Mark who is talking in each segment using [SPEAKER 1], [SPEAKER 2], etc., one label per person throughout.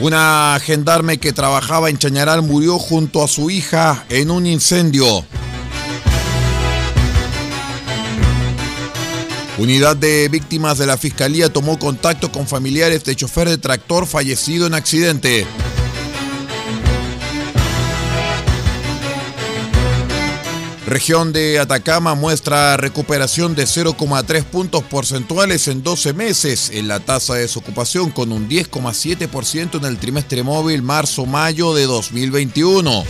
[SPEAKER 1] Una gendarme que trabajaba en Chañaral murió junto a su hija en un incendio. Unidad de víctimas de la Fiscalía tomó contacto con familiares de chofer de tractor fallecido en accidente. Región de Atacama muestra recuperación de 0,3 puntos porcentuales en 12 meses en la tasa de desocupación con un 10,7% en el trimestre móvil marzo-mayo de 2021.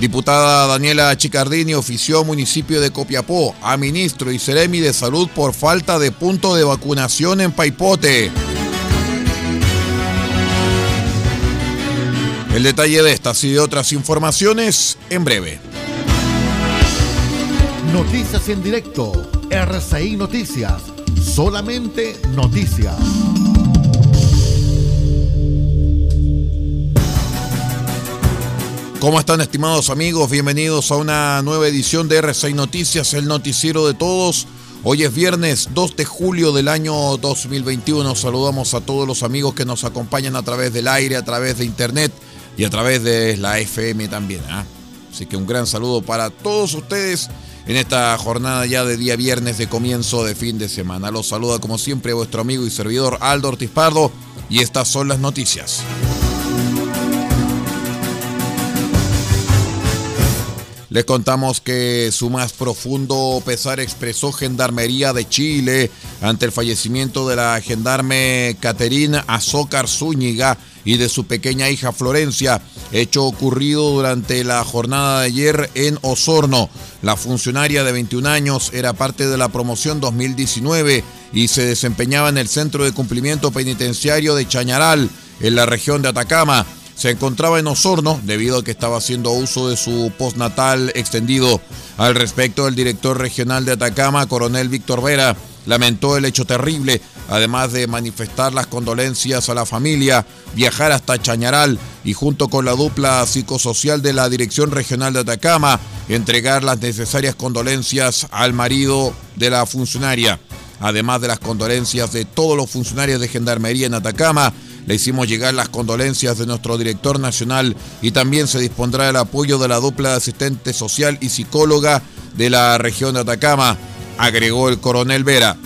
[SPEAKER 1] Diputada Daniela Chicardini ofició municipio de Copiapó a ministro y Ceremi de Salud por falta de punto de vacunación en Paipote. El detalle de estas y de otras informaciones en breve.
[SPEAKER 2] Noticias en directo. RCI Noticias. Solamente noticias.
[SPEAKER 1] ¿Cómo están estimados amigos? Bienvenidos a una nueva edición de RCI Noticias, el noticiero de todos. Hoy es viernes 2 de julio del año 2021. Saludamos a todos los amigos que nos acompañan a través del aire, a través de internet y a través de la FM también. ¿ah? Así que un gran saludo para todos ustedes en esta jornada ya de día viernes de comienzo de fin de semana. Los saluda como siempre vuestro amigo y servidor Aldo Ortiz Pardo y estas son las noticias. Les contamos que su más profundo pesar expresó Gendarmería de Chile ante el fallecimiento de la gendarme Caterina Azócar Zúñiga y de su pequeña hija Florencia, hecho ocurrido durante la jornada de ayer en Osorno. La funcionaria de 21 años era parte de la promoción 2019 y se desempeñaba en el Centro de Cumplimiento Penitenciario de Chañaral, en la región de Atacama se encontraba en Osorno debido a que estaba haciendo uso de su postnatal extendido. Al respecto, el director regional de Atacama, coronel Víctor Vera, lamentó el hecho terrible, además de manifestar las condolencias a la familia, viajar hasta Chañaral y junto con la dupla psicosocial de la Dirección Regional de Atacama, entregar las necesarias condolencias al marido de la funcionaria. Además de las condolencias de todos los funcionarios de Gendarmería en Atacama, le hicimos llegar las condolencias de nuestro director nacional y también se dispondrá el apoyo de la dupla de asistente social y psicóloga de la región de Atacama, agregó el coronel Vera.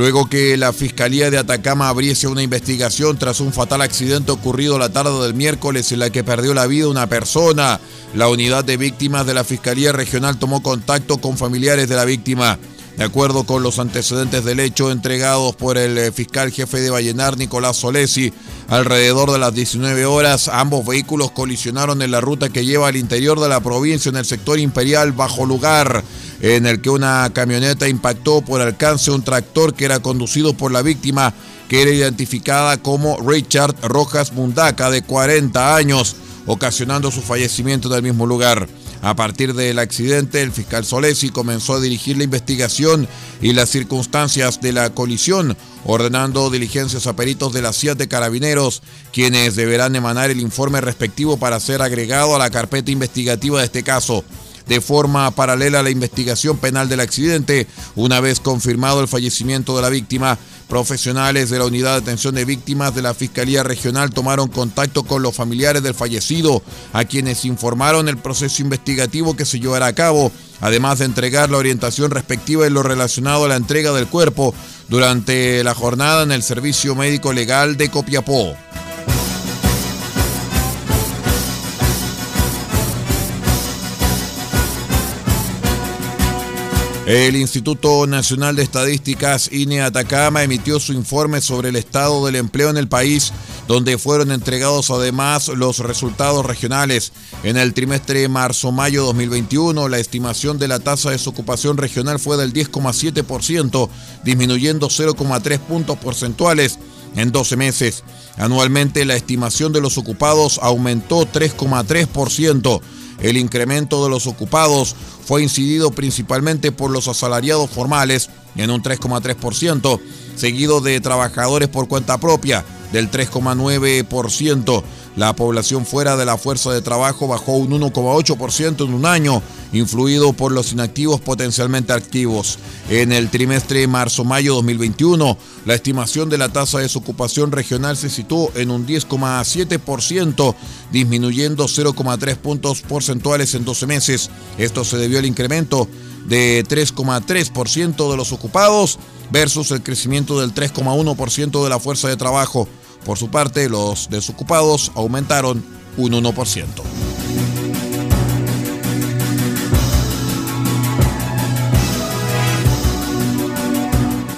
[SPEAKER 1] Luego que la Fiscalía de Atacama abriese una investigación tras un fatal accidente ocurrido la tarde del miércoles en la que perdió la vida una persona, la unidad de víctimas de la Fiscalía Regional tomó contacto con familiares de la víctima. De acuerdo con los antecedentes del hecho entregados por el eh, fiscal jefe de Vallenar, Nicolás Solesi, alrededor de las 19 horas ambos vehículos colisionaron en la ruta que lleva al interior de la provincia en el sector imperial bajo lugar, en el que una camioneta impactó por alcance un tractor que era conducido por la víctima, que era identificada como Richard Rojas Mundaca, de 40 años, ocasionando su fallecimiento en el mismo lugar. A partir del accidente, el fiscal Solesi comenzó a dirigir la investigación y las circunstancias de la colisión, ordenando diligencias a peritos de la CIA de Carabineros, quienes deberán emanar el informe respectivo para ser agregado a la carpeta investigativa de este caso de forma paralela a la investigación penal del accidente. Una vez confirmado el fallecimiento de la víctima, profesionales de la Unidad de Atención de Víctimas de la Fiscalía Regional tomaron contacto con los familiares del fallecido, a quienes informaron el proceso investigativo que se llevará a cabo, además de entregar la orientación respectiva en lo relacionado a la entrega del cuerpo durante la jornada en el Servicio Médico Legal de Copiapó. El Instituto Nacional de Estadísticas INE Atacama emitió su informe sobre el estado del empleo en el país, donde fueron entregados además los resultados regionales. En el trimestre marzo-mayo 2021, la estimación de la tasa de desocupación regional fue del 10,7%, disminuyendo 0,3 puntos porcentuales en 12 meses. Anualmente, la estimación de los ocupados aumentó 3,3%. El incremento de los ocupados fue incidido principalmente por los asalariados formales en un 3,3%, seguido de trabajadores por cuenta propia del 3,9%. La población fuera de la fuerza de trabajo bajó un 1,8% en un año, influido por los inactivos potencialmente activos. En el trimestre marzo-mayo 2021, la estimación de la tasa de desocupación regional se situó en un 10,7%, disminuyendo 0,3 puntos porcentuales en 12 meses. Esto se debió al incremento de 3,3% de los ocupados versus el crecimiento del 3,1% de la fuerza de trabajo. Por su parte, los desocupados aumentaron un 1%.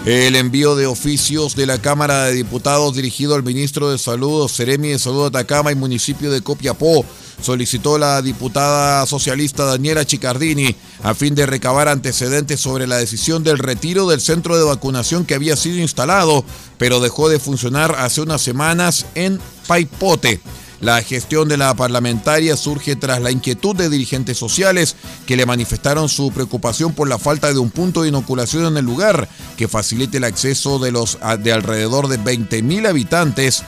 [SPEAKER 1] El envío de oficios de la Cámara de Diputados dirigido al ministro de Salud, Seremi de Salud Atacama y municipio de Copiapó solicitó la diputada socialista Daniela Chicardini a fin de recabar antecedentes sobre la decisión del retiro del centro de vacunación que había sido instalado, pero dejó de funcionar hace unas semanas en Paipote. La gestión de la parlamentaria surge tras la inquietud de dirigentes sociales que le manifestaron su preocupación por la falta de un punto de inoculación en el lugar que facilite el acceso de los de alrededor de 20.000 habitantes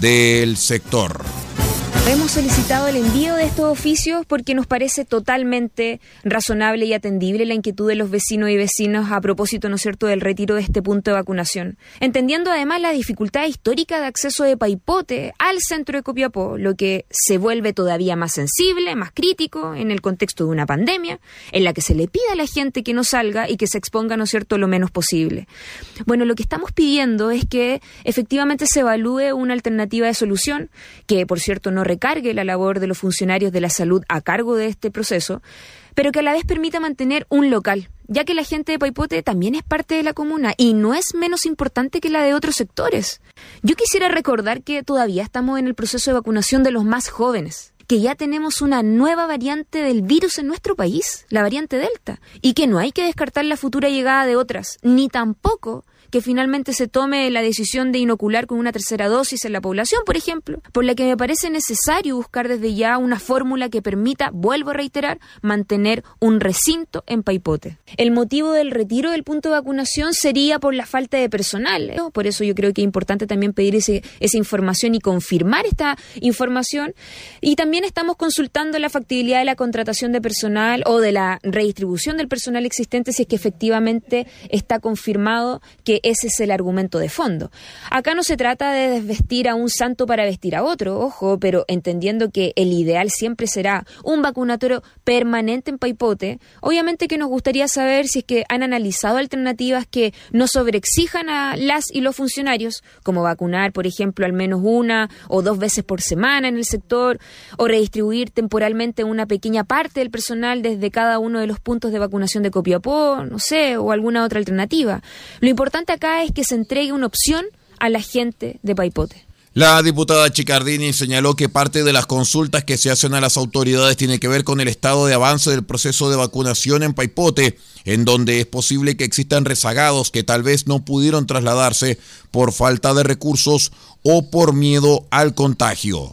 [SPEAKER 1] del sector.
[SPEAKER 3] Hemos solicitado el envío de estos oficios porque nos parece totalmente razonable y atendible la inquietud de los vecinos y vecinas a propósito, ¿no es cierto?, del retiro de este punto de vacunación. Entendiendo además la dificultad histórica de acceso de Paipote al centro de Copiapó, lo que se vuelve todavía más sensible, más crítico en el contexto de una pandemia, en la que se le pide a la gente que no salga y que se exponga, ¿no es cierto?, lo menos posible. Bueno, lo que estamos pidiendo es que efectivamente se evalúe una alternativa de solución, que por cierto no recargue la labor de los funcionarios de la salud a cargo de este proceso, pero que a la vez permita mantener un local, ya que la gente de Paipote también es parte de la comuna y no es menos importante que la de otros sectores. Yo quisiera recordar que todavía estamos en el proceso de vacunación de los más jóvenes que ya tenemos una nueva variante del virus en nuestro país, la variante Delta, y que no hay que descartar la futura llegada de otras, ni tampoco que finalmente se tome la decisión de inocular con una tercera dosis en la población, por ejemplo, por la que me parece necesario buscar desde ya una fórmula que permita, vuelvo a reiterar, mantener un recinto en Paipote. El motivo del retiro del punto de vacunación sería por la falta de personal. Por eso yo creo que es importante también pedir esa información y confirmar esta información. Y también estamos consultando la factibilidad de la contratación de personal o de la redistribución del personal existente si es que efectivamente está confirmado que ese es el argumento de fondo. Acá no se trata de desvestir a un santo para vestir a otro, ojo, pero entendiendo que el ideal siempre será un vacunatorio permanente en Paipote, obviamente que nos gustaría saber si es que han analizado alternativas que no sobreexijan a las y los funcionarios, como vacunar, por ejemplo, al menos una o dos veces por semana en el sector, o redistribuir temporalmente una pequeña parte del personal desde cada uno de los puntos de vacunación de Copiapó, no sé, o alguna otra alternativa. Lo importante acá es que se entregue una opción a la gente de Paipote.
[SPEAKER 1] La diputada Chicardini señaló que parte de las consultas que se hacen a las autoridades tiene que ver con el estado de avance del proceso de vacunación en Paipote, en donde es posible que existan rezagados que tal vez no pudieron trasladarse por falta de recursos o por miedo al contagio.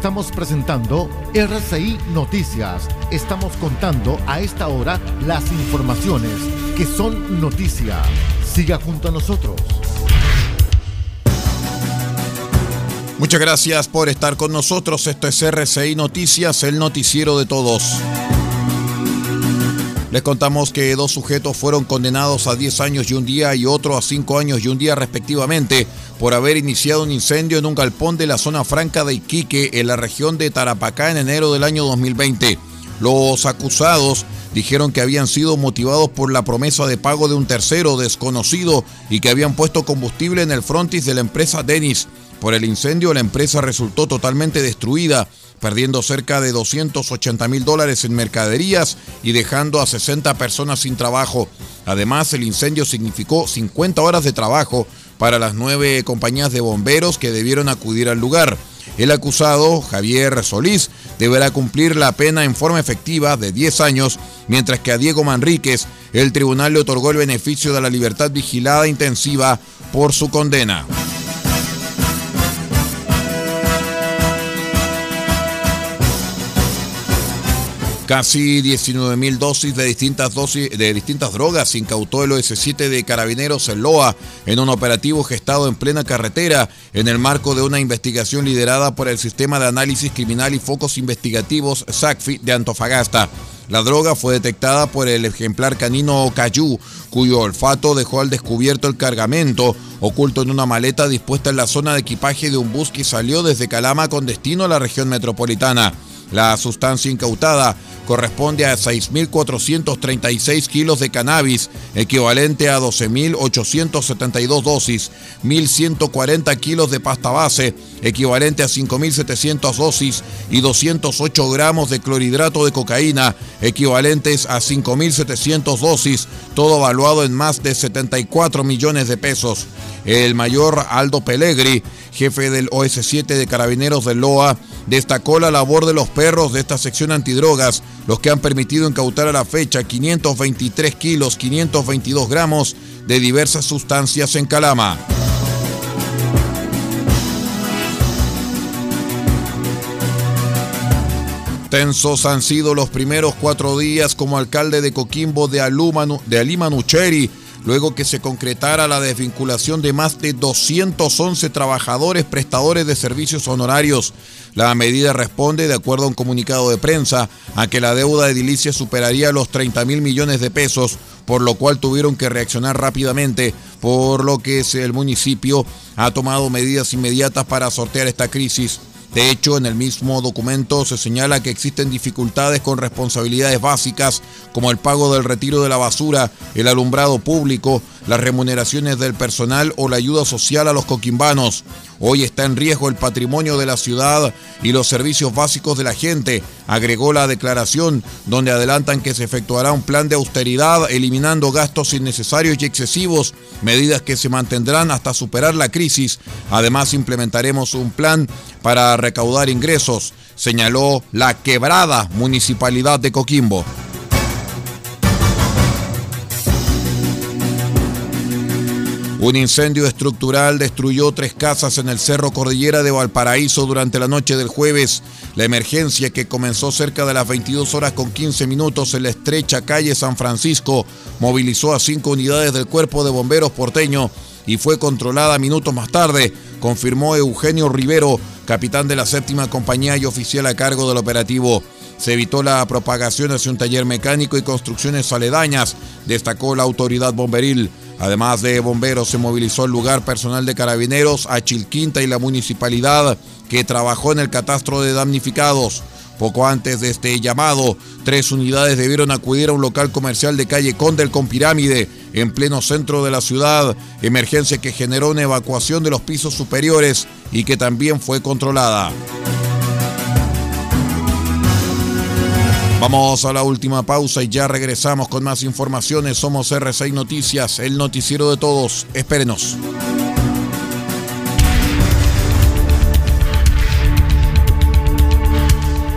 [SPEAKER 2] Estamos presentando RCI Noticias. Estamos contando a esta hora las informaciones que son noticia. Siga junto a nosotros.
[SPEAKER 1] Muchas gracias por estar con nosotros. Esto es RCI Noticias, el noticiero de todos. Les contamos que dos sujetos fueron condenados a 10 años y un día y otro a 5 años y un día respectivamente por haber iniciado un incendio en un galpón de la zona franca de Iquique en la región de Tarapacá en enero del año 2020. Los acusados dijeron que habían sido motivados por la promesa de pago de un tercero desconocido y que habían puesto combustible en el frontis de la empresa Denis. Por el incendio la empresa resultó totalmente destruida perdiendo cerca de 280 mil dólares en mercaderías y dejando a 60 personas sin trabajo. Además, el incendio significó 50 horas de trabajo para las nueve compañías de bomberos que debieron acudir al lugar. El acusado, Javier Solís, deberá cumplir la pena en forma efectiva de 10 años, mientras que a Diego Manríquez el tribunal le otorgó el beneficio de la libertad vigilada intensiva por su condena. Casi 19.000 dosis de distintas dosis de distintas drogas incautó el OS7 de Carabineros en Loa en un operativo gestado en plena carretera en el marco de una investigación liderada por el Sistema de Análisis Criminal y Focos Investigativos SACFI de Antofagasta. La droga fue detectada por el ejemplar canino Cayú, cuyo olfato dejó al descubierto el cargamento oculto en una maleta dispuesta en la zona de equipaje de un bus que salió desde Calama con destino a la región metropolitana. La sustancia incautada corresponde a 6.436 kilos de cannabis, equivalente a 12.872 dosis, 1.140 kilos de pasta base, equivalente a 5.700 dosis, y 208 gramos de clorhidrato de cocaína, equivalentes a 5.700 dosis, todo evaluado en más de 74 millones de pesos. El mayor Aldo Pellegri, jefe del OS7 de Carabineros de Loa, destacó la labor de los perros de esta sección antidrogas, los que han permitido incautar a la fecha 523 kilos, 522 gramos de diversas sustancias en Calama. Tensos han sido los primeros cuatro días como alcalde de Coquimbo de, de Alima Nucheri, luego que se concretara la desvinculación de más de 211 trabajadores prestadores de servicios honorarios. La medida responde, de acuerdo a un comunicado de prensa, a que la deuda de edilicia superaría los 30 mil millones de pesos, por lo cual tuvieron que reaccionar rápidamente, por lo que el municipio ha tomado medidas inmediatas para sortear esta crisis. De hecho, en el mismo documento se señala que existen dificultades con responsabilidades básicas como el pago del retiro de la basura, el alumbrado público, las remuneraciones del personal o la ayuda social a los coquimbanos. Hoy está en riesgo el patrimonio de la ciudad y los servicios básicos de la gente, agregó la declaración, donde adelantan que se efectuará un plan de austeridad eliminando gastos innecesarios y excesivos, medidas que se mantendrán hasta superar la crisis. Además, implementaremos un plan para recaudar ingresos, señaló la quebrada municipalidad de Coquimbo. Un incendio estructural destruyó tres casas en el Cerro Cordillera de Valparaíso durante la noche del jueves. La emergencia que comenzó cerca de las 22 horas con 15 minutos en la estrecha calle San Francisco movilizó a cinco unidades del cuerpo de bomberos porteño y fue controlada minutos más tarde, confirmó Eugenio Rivero, capitán de la séptima compañía y oficial a cargo del operativo. Se evitó la propagación hacia un taller mecánico y construcciones aledañas, destacó la autoridad bomberil. Además de bomberos, se movilizó el lugar personal de carabineros, a Chilquinta y la municipalidad que trabajó en el catastro de damnificados. Poco antes de este llamado, tres unidades debieron acudir a un local comercial de calle Condel con pirámide, en pleno centro de la ciudad, emergencia que generó una evacuación de los pisos superiores y que también fue controlada. Vamos a la última pausa y ya regresamos con más informaciones. Somos R6 Noticias, el noticiero de todos. Espérenos.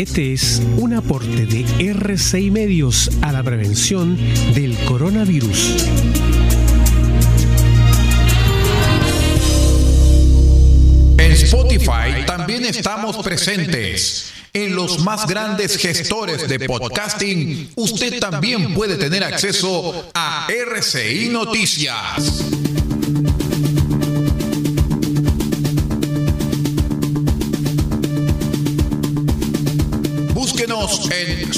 [SPEAKER 4] Este es un aporte de R6 Medios a la prevención del coronavirus.
[SPEAKER 1] En Spotify también estamos presentes. En los más grandes gestores de podcasting, usted también puede tener acceso a RCI Noticias.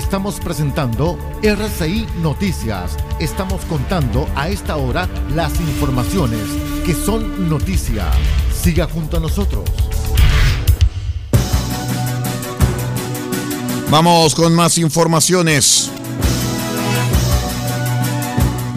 [SPEAKER 2] Estamos presentando RCI Noticias. Estamos contando a esta hora las informaciones que son noticia. Siga junto a nosotros.
[SPEAKER 1] Vamos con más informaciones.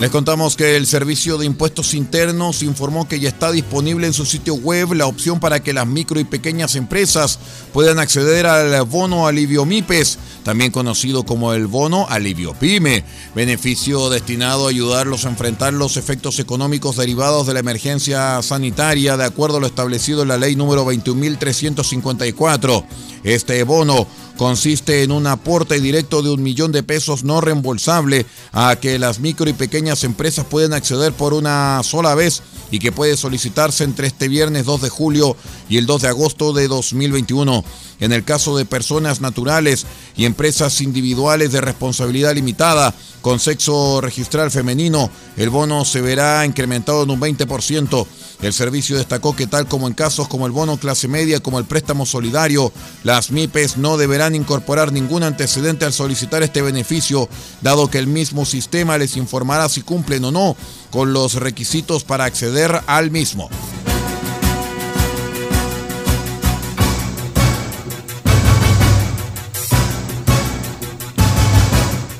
[SPEAKER 1] Les contamos que el Servicio de Impuestos Internos informó que ya está disponible en su sitio web la opción para que las micro y pequeñas empresas puedan acceder al bono alivio MIPES, también conocido como el bono alivio PYME, beneficio destinado a ayudarlos a enfrentar los efectos económicos derivados de la emergencia sanitaria de acuerdo a lo establecido en la ley número 21.354. Este bono consiste en un aporte directo de un millón de pesos no reembolsable a que las micro y pequeñas empresas pueden acceder por una sola vez y que puede solicitarse entre este viernes 2 de julio y el 2 de agosto de 2021. En el caso de personas naturales y empresas individuales de responsabilidad limitada con sexo registral femenino, el bono se verá incrementado en un 20%. El servicio destacó que tal como en casos como el bono clase media, como el préstamo solidario, las MIPES no deberán incorporar ningún antecedente al solicitar este beneficio, dado que el mismo sistema les informará si cumplen o no con los requisitos para acceder al mismo.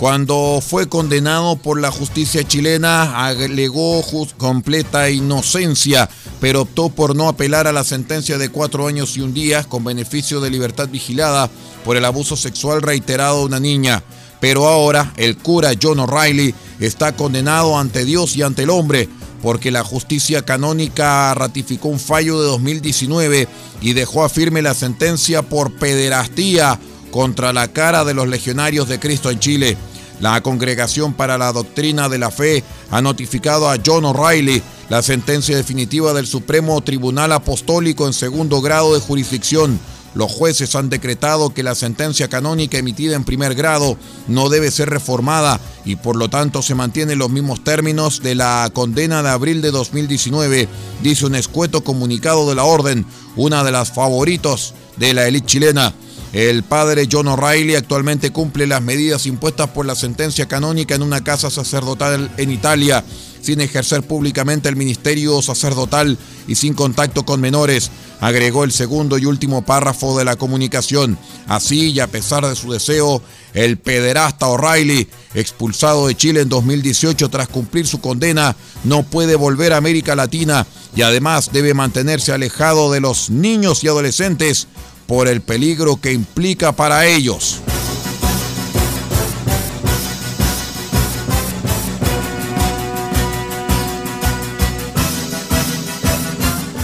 [SPEAKER 1] Cuando fue condenado por la justicia chilena, alegó completa inocencia, pero optó por no apelar a la sentencia de cuatro años y un día con beneficio de libertad vigilada por el abuso sexual reiterado de una niña. Pero ahora el cura John O'Reilly está condenado ante Dios y ante el hombre porque la justicia canónica ratificó un fallo de 2019 y dejó a firme la sentencia por pederastía contra la cara de los legionarios de Cristo en Chile. La Congregación para la Doctrina de la Fe ha notificado a John O'Reilly la sentencia definitiva del Supremo Tribunal Apostólico en segundo grado de jurisdicción. Los jueces han decretado que la sentencia canónica emitida en primer grado no debe ser reformada y por lo tanto se mantienen los mismos términos de la condena de abril de 2019, dice un escueto comunicado de la orden, una de las favoritos de la élite chilena. El padre John O'Reilly actualmente cumple las medidas impuestas por la sentencia canónica en una casa sacerdotal en Italia, sin ejercer públicamente el ministerio sacerdotal y sin contacto con menores, agregó el segundo y último párrafo de la comunicación. Así, y a pesar de su deseo, el pederasta O'Reilly, expulsado de Chile en 2018 tras cumplir su condena, no puede volver a América Latina y además debe mantenerse alejado de los niños y adolescentes por el peligro que implica para ellos.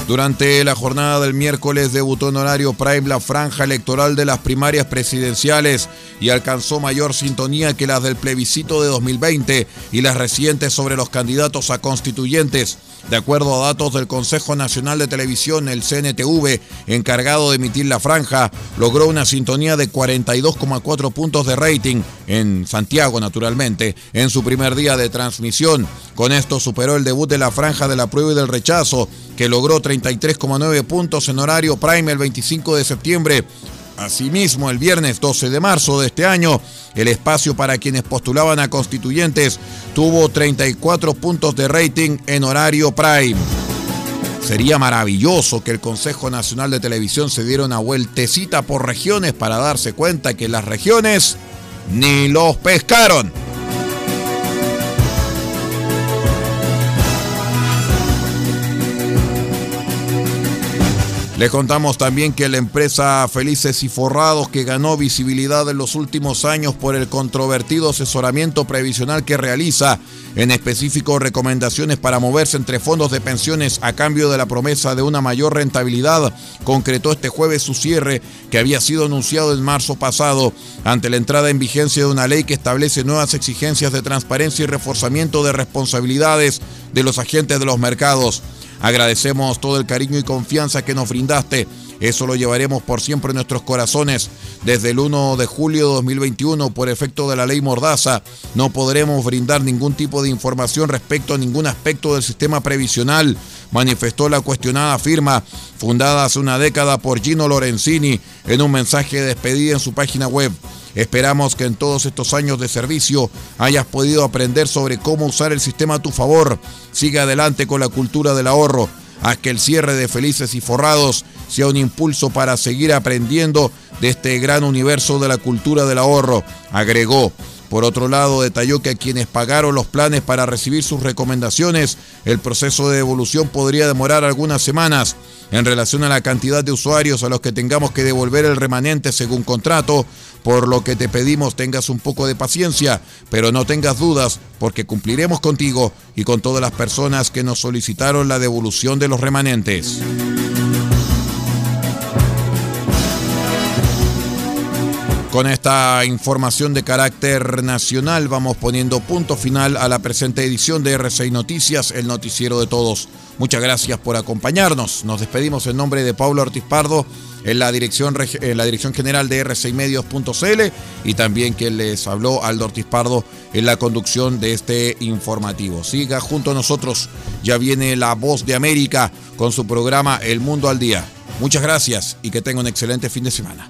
[SPEAKER 1] Durante la jornada del miércoles debutó en horario prime la franja electoral de las primarias presidenciales y alcanzó mayor sintonía que las del plebiscito de 2020 y las recientes sobre los candidatos a constituyentes. De acuerdo a datos del Consejo Nacional de Televisión, el CNTV, encargado de emitir la franja, logró una sintonía de 42,4 puntos de rating en Santiago, naturalmente, en su primer día de transmisión. Con esto superó el debut de la franja de la prueba y del rechazo, que logró 33,9 puntos en horario prime el 25 de septiembre. Asimismo, el viernes 12 de marzo de este año, el espacio para quienes postulaban a constituyentes tuvo 34 puntos de rating en horario prime. Sería maravilloso que el Consejo Nacional de Televisión se diera una vueltecita por regiones para darse cuenta que las regiones ni los pescaron. Les contamos también que la empresa Felices y Forrados, que ganó visibilidad en los últimos años por el controvertido asesoramiento previsional que realiza, en específico recomendaciones para moverse entre fondos de pensiones a cambio de la promesa de una mayor rentabilidad, concretó este jueves su cierre que había sido anunciado en marzo pasado ante la entrada en vigencia de una ley que establece nuevas exigencias de transparencia y reforzamiento de responsabilidades de los agentes de los mercados. Agradecemos todo el cariño y confianza que nos brindaste. Eso lo llevaremos por siempre en nuestros corazones. Desde el 1 de julio de 2021, por efecto de la ley Mordaza, no podremos brindar ningún tipo de información respecto a ningún aspecto del sistema previsional, manifestó la cuestionada firma, fundada hace una década por Gino Lorenzini, en un mensaje de despedida en su página web. Esperamos que en todos estos años de servicio hayas podido aprender sobre cómo usar el sistema a tu favor. Sigue adelante con la cultura del ahorro. Haz que el cierre de Felices y Forrados sea un impulso para seguir aprendiendo de este gran universo de la cultura del ahorro, agregó. Por otro lado, detalló que a quienes pagaron los planes para recibir sus recomendaciones, el proceso de devolución podría demorar algunas semanas. En relación a la cantidad de usuarios a los que tengamos que devolver el remanente según contrato, por lo que te pedimos tengas un poco de paciencia, pero no tengas dudas, porque cumpliremos contigo y con todas las personas que nos solicitaron la devolución de los remanentes. Con esta información de carácter nacional vamos poniendo punto final a la presente edición de R6 Noticias, el noticiero de todos. Muchas gracias por acompañarnos. Nos despedimos en nombre de Pablo Ortiz Pardo en la dirección, en la dirección general de R6Medios.cl y también quien les habló Aldo Ortiz Pardo en la conducción de este informativo. Siga junto a nosotros, ya viene la voz de América con su programa El Mundo al Día. Muchas gracias y que tenga un excelente fin de semana.